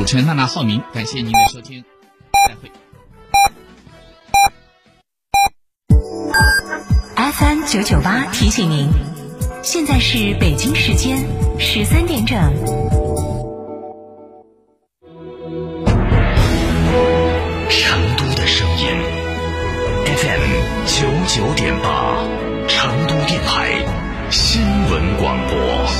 主持人娜娜浩明，感谢您的收听，再会。FM 九九八提醒您，现在是北京时间十三点整。成都的声音，FM 九九点八，成都电台新闻广播。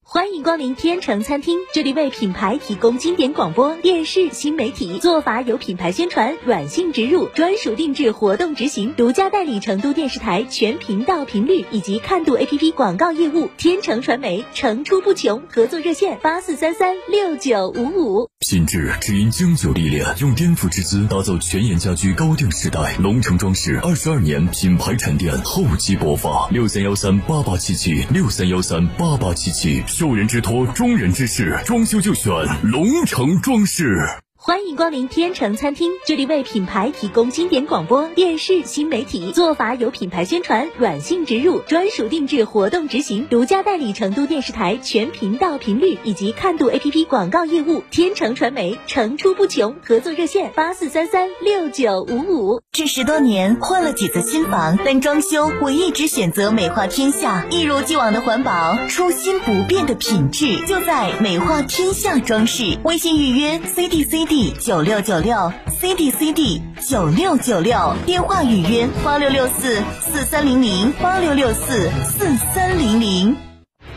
欢迎光临天成餐厅，这里为品牌提供经典广播电视新媒体做法有品牌宣传、软性植入、专属定制活动执行，独家代理成都电视台全频道频率以及看度 APP 广告业务。天成传媒层出不穷，合作热线八四三三六九五五。品质只因经久历练，用颠覆之姿打造全岩家居高定时代。龙城装饰二十二年品牌沉淀，厚积薄发。六三幺三八八七七，六三幺三八八七七，受人之托，忠人之事，装修就选龙城装饰。欢迎光临天成餐厅，这里为品牌提供经典广播电视新媒体做法有品牌宣传、软性植入、专属定制活动执行，独家代理成都电视台全频道频率以及看度 APP 广告业务。天成传媒层出不穷，合作热线八四三三六九五五。这十多年换了几次新房，但装修我一直选择美化天下，一如既往的环保，初心不变的品质，就在美化天下装饰。微信预约 C D C D 九六九六 C D C D 九六九六，电话预约八六六四四三零零八六六四四三零零。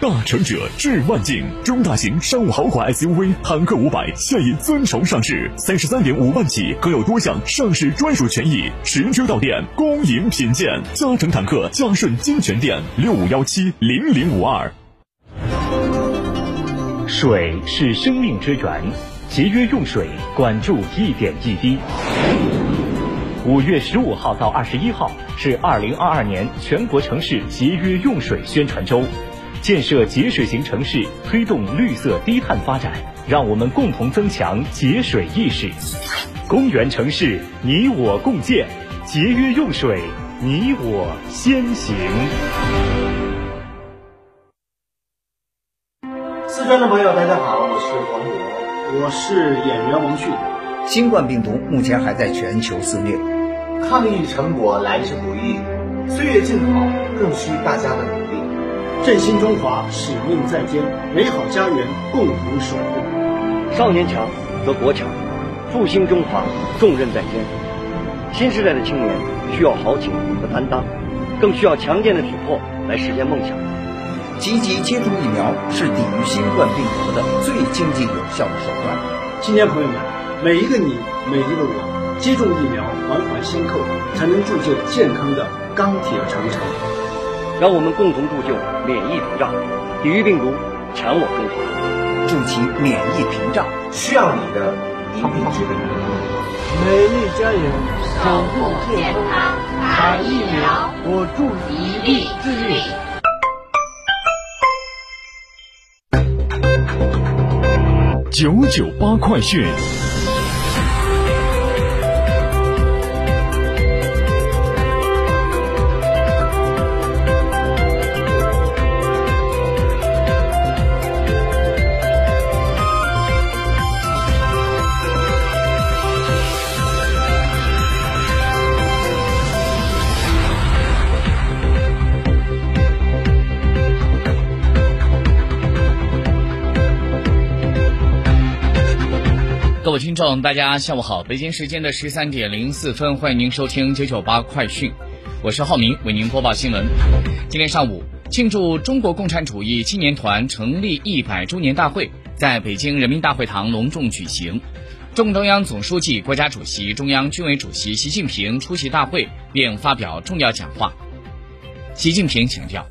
大成者致万境，中大型商务豪华 SUV 坦克五百现已尊崇上市，三十三点五万起，可有多项上市专属权益，实车到店，恭迎品鉴。嘉诚坦克嘉顺金泉店六五幺七零零五二。水是生命之源，节约用水，管住一点一滴。五月十五号到二十一号是二零二二年全国城市节约用水宣传周。建设节水型城市，推动绿色低碳发展，让我们共同增强节水意识。公园城市，你我共建，节约用水，你我先行。四川的朋友，大家好，我是黄渤，我是演员王迅。新冠病毒目前还在全球肆虐，抗疫成果来之不易，岁月静好更需大家的努力。振兴中华，使命在肩，美好家园共同守护。少年强则国强，复兴中华重任在肩。新时代的青年需要豪情和担当，更需要强健的体魄来实现梦想。积极接种疫苗是抵御新冠病毒的最经济有效的手段。青年朋友们，每一个你，每一个我，接种疫苗，环环相扣，才能铸就健康的钢铁长城。让我们共同铸就免疫屏障，抵御病毒，强我中华。筑起免疫屏障，需要你的一臂之力。美丽家园，守护健康，打疫苗，我助一臂之力。九九八快讯。各位听众，大家下午好！北京时间的十三点零四分，欢迎您收听九九八快讯，我是浩明，为您播报新闻。今天上午，庆祝中国共产主义青年团成立一百周年大会在北京人民大会堂隆重举行。中共中央总书记、国家主席、中央军委主席习近平出席大会并发表重要讲话。习近平强调，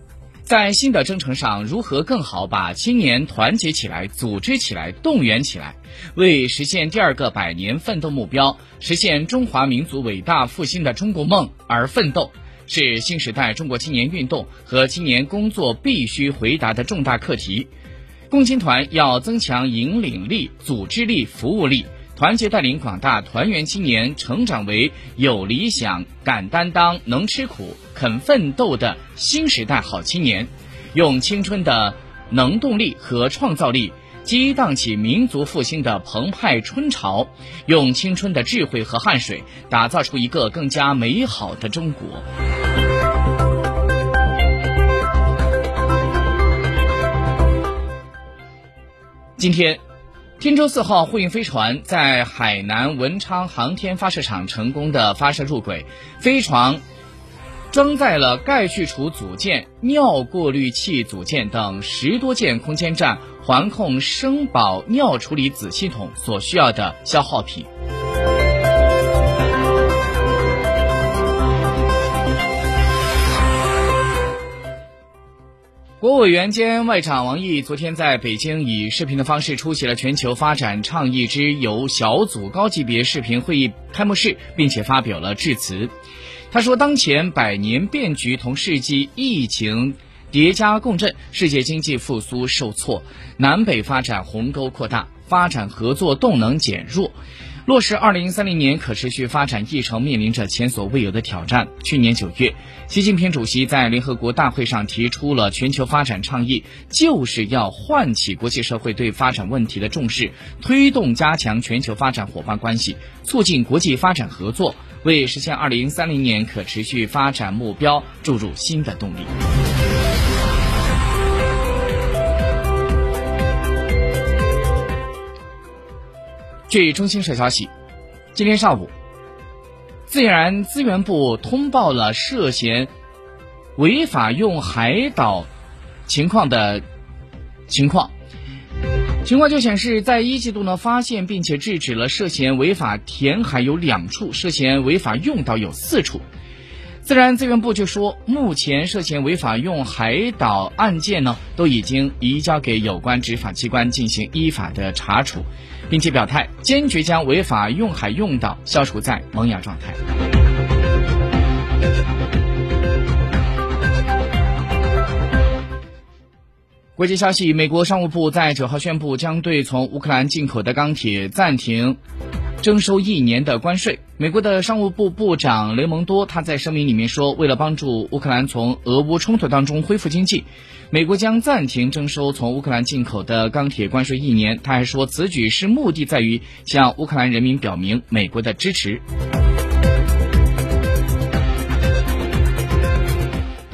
在新的征程上，如何更好把青年团结起来、组织起来、动员起来，为实现第二个百年奋斗目标、实现中华民族伟大复兴的中国梦而奋斗，是新时代中国青年运动和青年工作必须回答的重大课题。共青团要增强引领力、组织力、服务力。团结带领广大团员青年成长为有理想、敢担当、能吃苦、肯奋斗的新时代好青年，用青春的能动力和创造力激荡起民族复兴的澎湃春潮，用青春的智慧和汗水打造出一个更加美好的中国。今天。天舟四号货运飞船在海南文昌航天发射场成功的发射入轨，飞船装载了钙去除组件、尿过滤器组件等十多件空间站环控生保尿处理子系统所需要的消耗品。国务委员兼外长王毅昨天在北京以视频的方式出席了全球发展倡议之友小组高级别视频会议开幕式，并且发表了致辞。他说：“当前百年变局同世纪疫情叠加共振，世界经济复苏受挫，南北发展鸿沟扩大，发展合作动能减弱。”落实二零三零年可持续发展议程面临着前所未有的挑战。去年九月，习近平主席在联合国大会上提出了全球发展倡议，就是要唤起国际社会对发展问题的重视，推动加强全球发展伙伴关系，促进国际发展合作，为实现二零三零年可持续发展目标注入新的动力。据中新社消息，今天上午，自然资源部通报了涉嫌违法用海岛情况的情况。情况就显示，在一季度呢，发现并且制止了涉嫌违法填海有两处，涉嫌违法用岛有四处。自然资源部就说，目前涉嫌违法用海岛案件呢，都已经移交给有关执法机关进行依法的查处。并且表态，坚决将违法用海用岛消除在萌芽状态。国际消息：美国商务部在九号宣布，将对从乌克兰进口的钢铁暂停征收一年的关税。美国的商务部部长雷蒙多他在声明里面说，为了帮助乌克兰从俄乌冲突当中恢复经济。美国将暂停征收从乌克兰进口的钢铁关税一年。他还说，此举是目的在于向乌克兰人民表明美国的支持。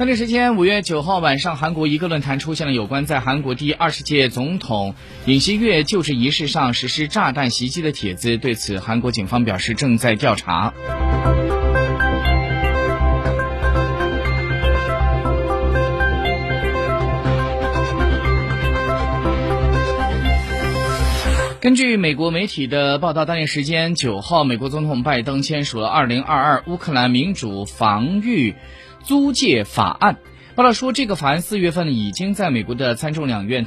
当地时间五月九号晚上，韩国一个论坛出现了有关在韩国第二十届总统尹锡悦就职仪式上实施炸弹袭击的帖子。对此，韩国警方表示正在调查。根据美国媒体的报道，当地时间九号，美国总统拜登签署了二零二二乌克兰民主防御租借法案。报道说，这个法案四月份已经在美国的参众两院。